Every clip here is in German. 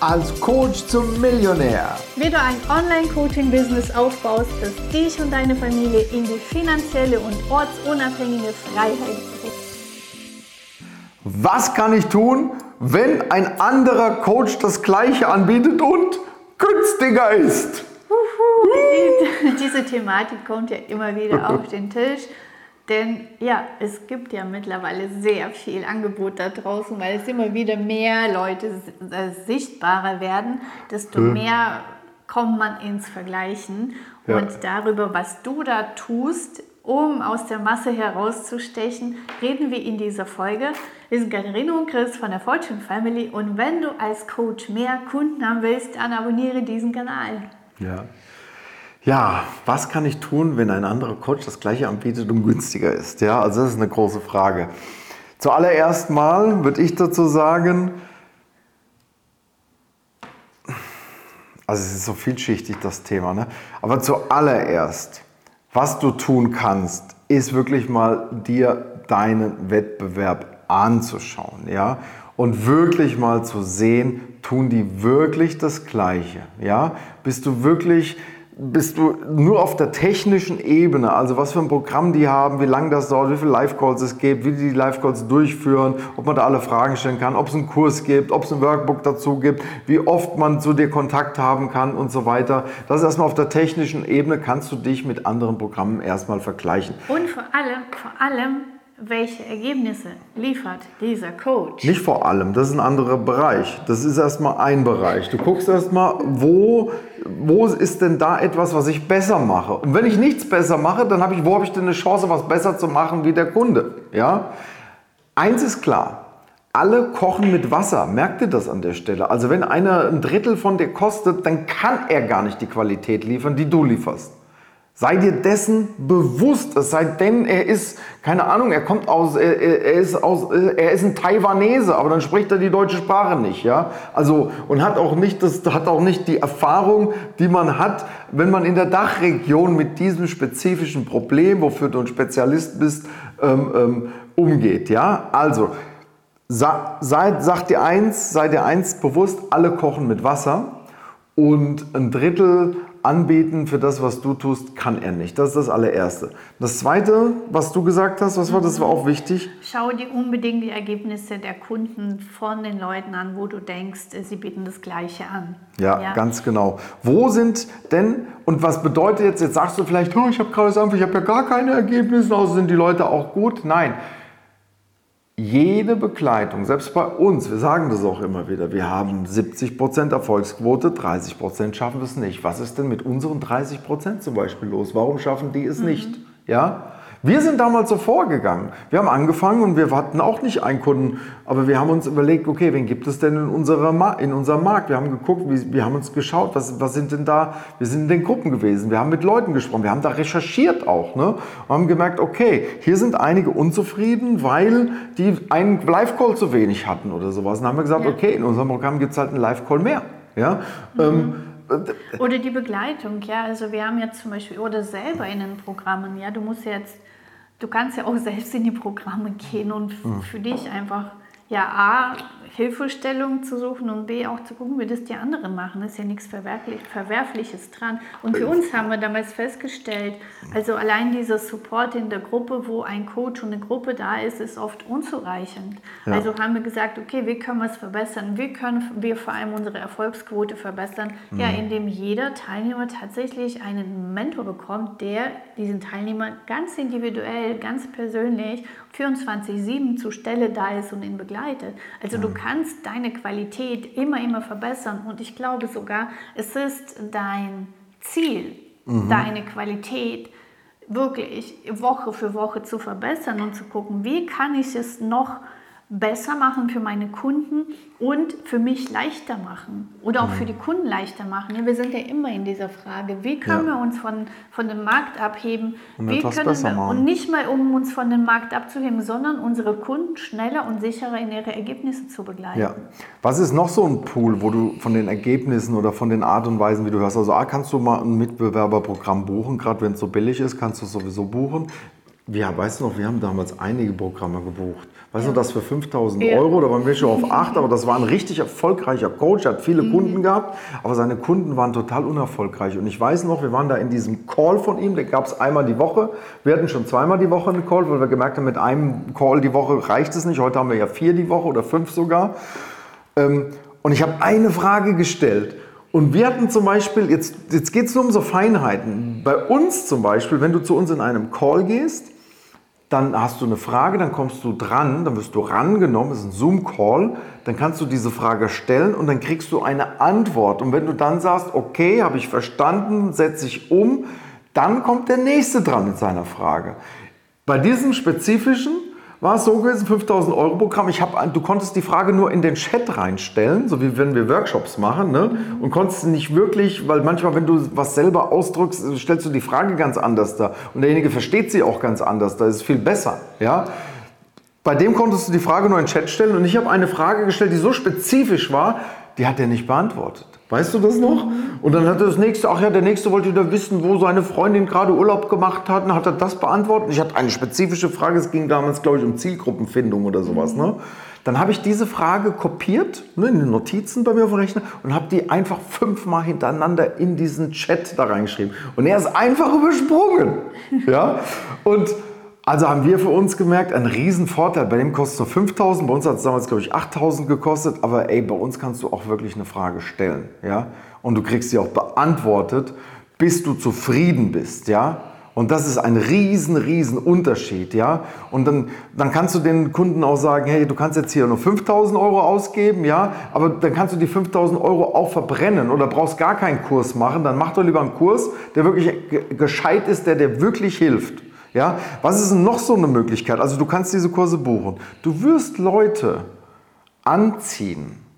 als Coach zum Millionär. Wie du ein Online-Coaching-Business aufbaust, das dich und deine Familie in die finanzielle und ortsunabhängige Freiheit bringt. Was kann ich tun, wenn ein anderer Coach das gleiche anbietet und günstiger ist? Diese Thematik kommt ja immer wieder auf den Tisch. Denn ja, es gibt ja mittlerweile sehr viel Angebot da draußen, weil es immer wieder mehr Leute äh, sichtbarer werden, desto hm. mehr kommt man ins Vergleichen. Ja. Und darüber, was du da tust, um aus der Masse herauszustechen, reden wir in dieser Folge. Wir sind Katharina und Chris von der Fortune Family und wenn du als Coach mehr Kunden haben willst, dann abonniere diesen Kanal. Ja. Ja, was kann ich tun, wenn ein anderer Coach das gleiche anbietet und günstiger ist? Ja, also das ist eine große Frage. Zuallererst mal würde ich dazu sagen, also es ist so vielschichtig das Thema, ne? aber zuallererst, was du tun kannst, ist wirklich mal dir deinen Wettbewerb anzuschauen, ja, und wirklich mal zu sehen, tun die wirklich das Gleiche, ja? Bist du wirklich bist du nur auf der technischen Ebene, also was für ein Programm die haben, wie lange das dauert, wie viele Live-Calls es gibt, wie die Live-Calls durchführen, ob man da alle Fragen stellen kann, ob es einen Kurs gibt, ob es ein Workbook dazu gibt, wie oft man zu dir Kontakt haben kann und so weiter. Das ist erstmal auf der technischen Ebene, kannst du dich mit anderen Programmen erstmal vergleichen. Und vor allem, vor allem welche Ergebnisse liefert dieser Coach? Nicht vor allem, das ist ein anderer Bereich. Das ist erstmal ein Bereich. Du guckst erstmal, wo, wo ist denn da etwas, was ich besser mache? Und wenn ich nichts besser mache, dann habe ich, wo habe ich denn eine Chance, was besser zu machen wie der Kunde? Ja? Eins ist klar, alle kochen mit Wasser. Merkt ihr das an der Stelle? Also wenn einer ein Drittel von dir kostet, dann kann er gar nicht die Qualität liefern, die du lieferst. Sei dir dessen bewusst, es sei denn, er ist, keine Ahnung, er kommt aus, er, er, ist aus, er ist ein Taiwanese, aber dann spricht er die deutsche Sprache nicht, ja? Also, und hat auch nicht, das, hat auch nicht die Erfahrung, die man hat, wenn man in der Dachregion mit diesem spezifischen Problem, wofür du ein Spezialist bist, ähm, ähm, umgeht, ja? Also, sei, sag dir eins, sei dir eins bewusst, alle kochen mit Wasser und ein Drittel anbieten für das, was du tust, kann er nicht. Das ist das allererste. Das zweite, was du gesagt hast, was war das, war auch wichtig. Schau dir unbedingt die Ergebnisse der Kunden von den Leuten an, wo du denkst, sie bieten das Gleiche an. Ja, ja. ganz genau. Wo sind denn, und was bedeutet jetzt, jetzt sagst du vielleicht, oh, ich habe gerade gesagt, ich habe ja gar keine Ergebnisse, also sind die Leute auch gut? Nein jede Begleitung, selbst bei uns, wir sagen das auch immer wieder, wir haben 70% Erfolgsquote, 30% schaffen wir es nicht. Was ist denn mit unseren 30% zum Beispiel los? Warum schaffen die es mhm. nicht? Ja? Wir sind damals so vorgegangen. Wir haben angefangen und wir hatten auch nicht einen Kunden, aber wir haben uns überlegt, okay, wen gibt es denn in, unserer in unserem Markt? Wir haben geguckt, wir, wir haben uns geschaut, was, was sind denn da, wir sind in den Gruppen gewesen, wir haben mit Leuten gesprochen, wir haben da recherchiert auch ne? und haben gemerkt, okay, hier sind einige unzufrieden, weil die einen Live-Call zu wenig hatten oder sowas. Und dann haben wir gesagt, ja. okay, in unserem Programm gibt es halt einen Live-Call mehr. Ja? Mhm. Ähm, oder die Begleitung, ja. Also wir haben jetzt zum Beispiel, oder selber in den Programmen, ja, du musst jetzt du kannst ja auch selbst in die Programme gehen und mhm. für dich einfach ja A, Hilfestellung zu suchen und B, auch zu gucken, wie das die anderen machen. Da ist ja nichts Verwerflich, Verwerfliches dran. Und für uns haben wir damals festgestellt, also allein dieser Support in der Gruppe, wo ein Coach und eine Gruppe da ist, ist oft unzureichend. Ja. Also haben wir gesagt, okay, wie können wir es verbessern? Wie können wir vor allem unsere Erfolgsquote verbessern? Mhm. Ja, indem jeder Teilnehmer tatsächlich einen Mentor bekommt, der diesen Teilnehmer ganz individuell, ganz persönlich 24-7 zur Stelle da ist und ihn begleitet. Also du kannst deine Qualität immer, immer verbessern und ich glaube sogar, es ist dein Ziel, mhm. deine Qualität wirklich Woche für Woche zu verbessern und zu gucken, wie kann ich es noch besser machen für meine Kunden und für mich leichter machen oder auch für die Kunden leichter machen. Ja, wir sind ja immer in dieser Frage, wie können ja. wir uns von, von dem Markt abheben und wie können wir, machen. und nicht mal um uns von dem Markt abzuheben, sondern unsere Kunden schneller und sicherer in ihre Ergebnisse zu begleiten. Ja. Was ist noch so ein Pool, wo du von den Ergebnissen oder von den Art und Weisen, wie du hörst, also A, kannst du mal ein Mitbewerberprogramm buchen, gerade wenn es so billig ist, kannst du es sowieso buchen. Ja, weißt du noch, wir haben damals einige Programme gebucht. Weißt du, Ja. das für 5000 Ja. Euro, da waren wir schon auf 8, aber das war ein richtig erfolgreicher Coach, er hat viele Mhm. Kunden gehabt, aber seine Kunden waren total unerfolgreich. Und ich weiß noch, wir waren da in diesem Call von ihm, den gab es einmal die Woche. Wir hatten schon zweimal die Woche einen Call, weil wir gemerkt haben, mit einem Call die Woche reicht es nicht. Heute haben wir ja vier die Woche oder fünf sogar. Ähm, und ich habe eine Frage gestellt. Und wir hatten zum Beispiel, jetzt, jetzt geht es nur um so Feinheiten. Bei uns zum Beispiel, wenn du zu uns in einem Call gehst, dann hast du eine Frage, dann kommst du dran, dann wirst du rangenommen, das ist ein Zoom-Call, dann kannst du diese Frage stellen und dann kriegst du eine Antwort. Und wenn du dann sagst, okay, habe ich verstanden, setze ich um, dann kommt der Nächste dran mit seiner Frage. Bei diesem spezifischen war es so gewesen, 5000 Euro Programm. Ich hab, du konntest die Frage nur in den Chat reinstellen, so wie wenn wir Workshops machen, ne? und konntest nicht wirklich, weil manchmal, wenn du was selber ausdrückst, stellst du die Frage ganz anders da und derjenige versteht sie auch ganz anders. Da ist es viel besser, ja. Bei dem konntest du die Frage nur in den Chat stellen und ich habe eine Frage gestellt, die so spezifisch war, die hat er nicht beantwortet. Weißt du das noch? Und dann hat er das nächste, ach ja, der nächste wollte wieder wissen, wo seine Freundin gerade Urlaub gemacht hat, und hat er das beantwortet. Ich hatte eine spezifische Frage, es ging damals, glaube ich, um Zielgruppenfindung oder sowas. Ne? Dann habe ich diese Frage kopiert, ne, in den Notizen bei mir auf dem Rechner, und habe die einfach fünfmal hintereinander in diesen Chat da reingeschrieben. Und er ist einfach übersprungen. ja? Und also haben wir für uns gemerkt, ein Riesenvorteil. Bei dem kostet es nur 5000, bei uns hat es damals, glaube ich, 8000 gekostet. Aber ey, bei uns kannst du auch wirklich eine Frage stellen. Ja? Und du kriegst sie auch beantwortet, bis du zufrieden bist. Ja? Und das ist ein riesen, riesen Unterschied. Ja? Und dann, dann kannst du den Kunden auch sagen, hey, du kannst jetzt hier nur 5000 Euro ausgeben, ja? aber dann kannst du die 5000 Euro auch verbrennen oder brauchst gar keinen Kurs machen. Dann mach doch lieber einen Kurs, der wirklich ge- gescheit ist, der dir wirklich hilft. Ja, was ist denn noch so eine Möglichkeit? Also du kannst diese Kurse buchen. Du wirst Leute anziehen.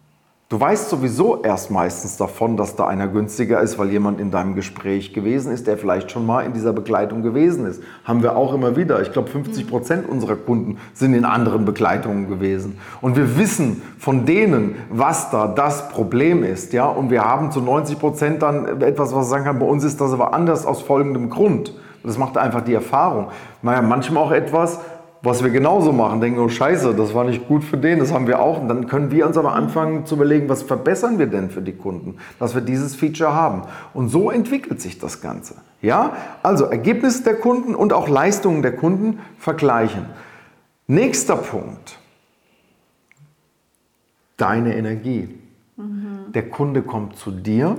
Du weißt sowieso erst meistens davon, dass da einer günstiger ist, weil jemand in deinem Gespräch gewesen ist, der vielleicht schon mal in dieser Begleitung gewesen ist. Haben wir auch immer wieder. Ich glaube, 50 Prozent unserer Kunden sind in anderen Begleitungen gewesen. Und wir wissen von denen, was da das Problem ist. Ja? Und wir haben zu 90 Prozent dann etwas, was sagen kann, bei uns ist das aber anders aus folgendem Grund. Und das macht einfach die Erfahrung. Naja, manchmal auch etwas, was wir genauso machen, denken, oh Scheiße, das war nicht gut für den, das haben wir auch. Und dann können wir uns aber anfangen zu überlegen, was verbessern wir denn für die Kunden, dass wir dieses Feature haben. Und so entwickelt sich das Ganze. Ja, also Ergebnisse der Kunden und auch Leistungen der Kunden vergleichen. Nächster Punkt. Deine Energie. Der Kunde kommt zu dir,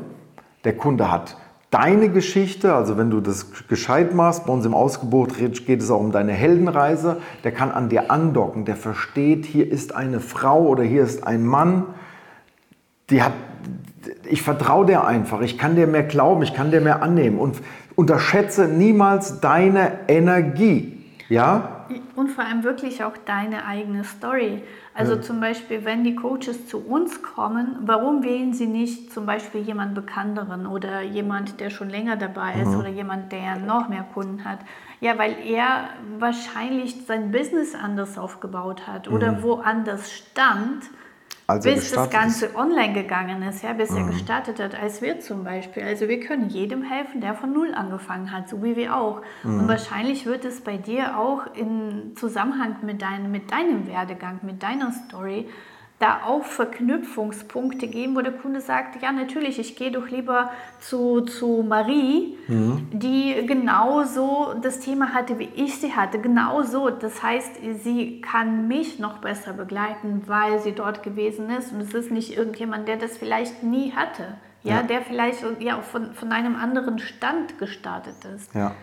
der Kunde hat deine Geschichte, also wenn du das gescheit machst, bei uns im Ausgebot geht es auch um deine Heldenreise, der kann an dir andocken, der versteht, hier ist eine Frau oder hier ist ein Mann, die hat, ich vertraue der einfach, ich kann dir mehr glauben, ich kann dir mehr annehmen und unterschätze niemals deine Energie, ja? Und vor allem wirklich auch deine eigene Story. Also zum Beispiel, wenn die Coaches zu uns kommen, warum wählen sie nicht zum Beispiel jemand Bekannteren oder jemand, der schon länger dabei ist oder jemand, der noch mehr Kunden hat? Ja, weil er wahrscheinlich sein Business anders aufgebaut hat oder woanders stand, Als bis das gestartet ist. Ganze online gegangen ist, ja, bis er gestartet hat, als wir zum Beispiel. Also wir können jedem helfen, der von Null angefangen hat, so wie wir auch. Und wahrscheinlich wird es bei dir auch in Zusammenhang mit, dein, mit deinem Werdegang, mit deiner Story, da auch Verknüpfungspunkte geben, wo der Kunde sagt, ja natürlich, ich gehe doch lieber zu, zu Marie, die genauso das Thema hatte, wie ich sie hatte, genauso. Das heißt, sie kann mich noch besser begleiten, weil sie dort gewesen ist und es ist nicht irgendjemand, der das vielleicht nie hatte. Ja, Ja. der vielleicht ja, auch von, von einem anderen Stand gestartet ist. Ja.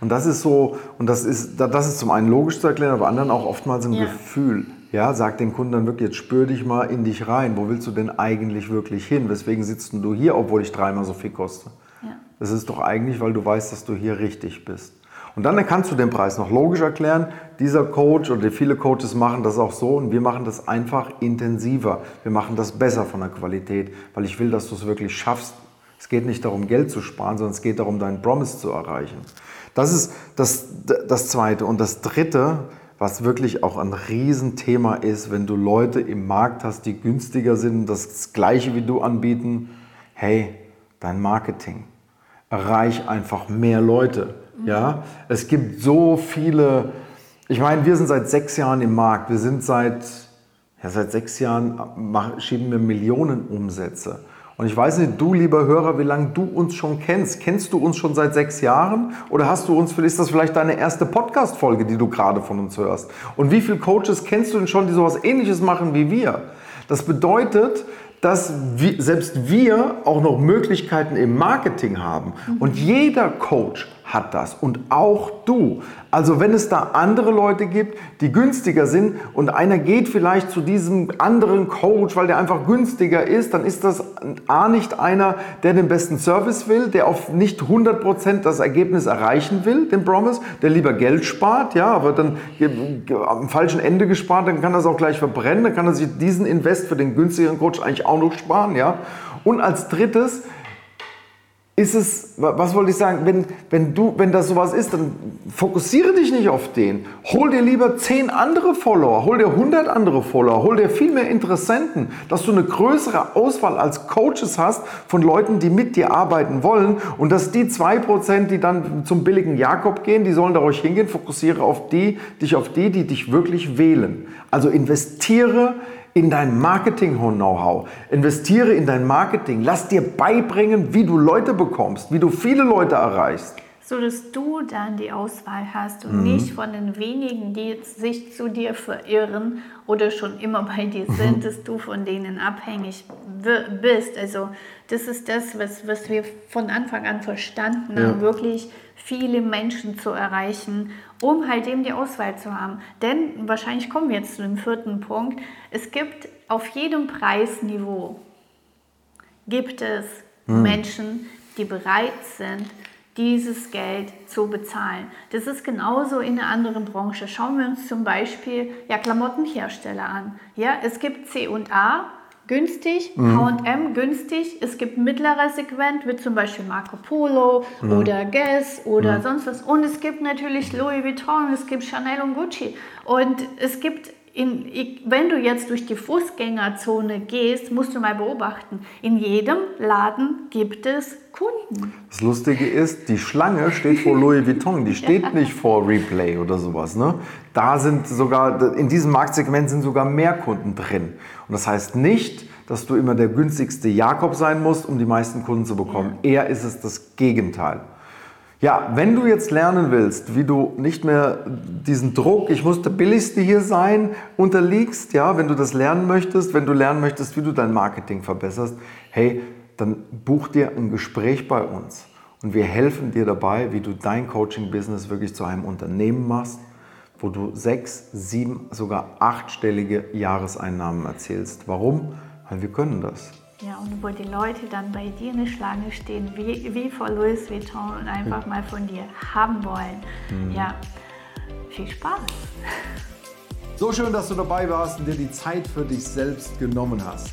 Und das ist so, und das ist, das ist zum einen logisch zu erklären, aber anderen auch oftmals ein Ja. Gefühl. Ja, sag den Kunden dann wirklich, jetzt spür dich mal in dich rein. Wo willst du denn eigentlich wirklich hin? Weswegen sitzt du hier, obwohl ich dreimal so viel koste? Ja. Das ist doch eigentlich, weil du weißt, dass du hier richtig bist. Und dann kannst du den Preis noch logisch erklären. Dieser Coach oder viele Coaches machen das auch so und wir machen das einfach intensiver. Wir machen das besser von der Qualität, weil ich will, dass du es wirklich schaffst. Es geht nicht darum, Geld zu sparen, sondern es geht darum, deinen Promise zu erreichen. Das ist das, das Zweite. Und das Dritte, was wirklich auch ein Riesenthema ist, wenn du Leute im Markt hast, die günstiger sind, das Gleiche wie du anbieten, hey, dein Marketing. Erreich einfach mehr Leute. Ja, es gibt so viele. Ich meine, wir sind seit sechs Jahren im Markt. Wir sind seit, ja, seit sechs Jahren schieben wir Millionen Umsätze. Und ich weiß nicht, du lieber Hörer, wie lange du uns schon kennst. Kennst du uns schon seit sechs Jahren? Oder hast du uns, ist das vielleicht deine erste Podcast-Folge, die du gerade von uns hörst? Und wie viele Coaches kennst du denn schon, die sowas ähnliches machen wie wir? Das bedeutet, dass wir, selbst wir auch noch Möglichkeiten im Marketing haben. Und jeder Coach hat das und auch du. Also wenn es da andere Leute gibt, die günstiger sind und einer geht vielleicht zu diesem anderen Coach, weil der einfach günstiger ist, dann ist das A nicht einer, der den besten Service will, der auf nicht 100% das Ergebnis erreichen will, den Promise, der lieber Geld spart, ja, aber dann am falschen Ende gespart, dann kann er es auch gleich verbrennen, dann kann er sich diesen Invest für den günstigeren Coach eigentlich auch noch sparen, ja. Und als drittes, ist es, was wollte ich sagen, wenn, wenn, du, wenn das sowas ist, dann fokussiere dich nicht auf den. Hol dir lieber zehn andere Follower, hol dir 100 andere Follower, hol dir viel mehr Interessenten, dass du eine größere Auswahl als Coaches hast von Leuten, die mit dir arbeiten wollen und dass die 2%, die dann zum billigen Jakob gehen, die sollen da ruhig hingehen, fokussiere auf die, dich auf die, die dich wirklich wählen. Also investiere in dein Marketing-Know-how. Investiere in dein Marketing. Lass dir beibringen, wie du Leute bekommst, wie du viele Leute erreichst. So dass du dann die Auswahl hast und mhm. nicht von den wenigen, die jetzt sich zu dir verirren oder schon immer bei dir sind, mhm. dass du von denen abhängig bist. Also das ist das, was, was wir von Anfang an verstanden haben, ja. wirklich viele Menschen zu erreichen, um halt eben die Auswahl zu haben. Denn wahrscheinlich kommen wir jetzt zu dem vierten Punkt. Es gibt auf jedem Preisniveau gibt es hm. Menschen, die bereit sind, dieses Geld zu bezahlen. Das ist genauso in einer anderen Branche. Schauen wir uns zum Beispiel ja, Klamottenhersteller an. Ja, es gibt C&A, günstig, H&M günstig. Es gibt mittlere Segment, wie zum Beispiel Marco Polo mhm. oder Guess oder mhm. sonst was. Und es gibt natürlich Louis Vuitton, es gibt Chanel und Gucci. Und es gibt in, wenn du jetzt durch die Fußgängerzone gehst, musst du mal beobachten, in jedem Laden gibt es Kunden. Das Lustige ist, die Schlange steht vor Louis Vuitton, die steht ja. nicht vor Replay oder sowas. Ne? Da sind sogar, in diesem Marktsegment sind sogar mehr Kunden drin. Und das heißt nicht, dass du immer der günstigste Jakob sein musst, um die meisten Kunden zu bekommen. Ja. Eher ist es das Gegenteil. Ja, wenn du jetzt lernen willst, wie du nicht mehr diesen Druck, ich muss der Billigste hier sein, unterliegst, ja, wenn du das lernen möchtest, wenn du lernen möchtest, wie du dein Marketing verbesserst, hey, dann buch dir ein Gespräch bei uns und wir helfen dir dabei, wie du dein Coaching-Business wirklich zu einem Unternehmen machst, wo du sechs, sieben, sogar achtstellige Jahreseinnahmen erzielst. Warum? Weil wir können das. Ja, und wo die Leute dann bei dir in der Schlange stehen, wie, wie vor Louis Vuitton und einfach mal von dir haben wollen. Mhm. Ja, viel Spaß. So schön, dass du dabei warst und dir die Zeit für dich selbst genommen hast.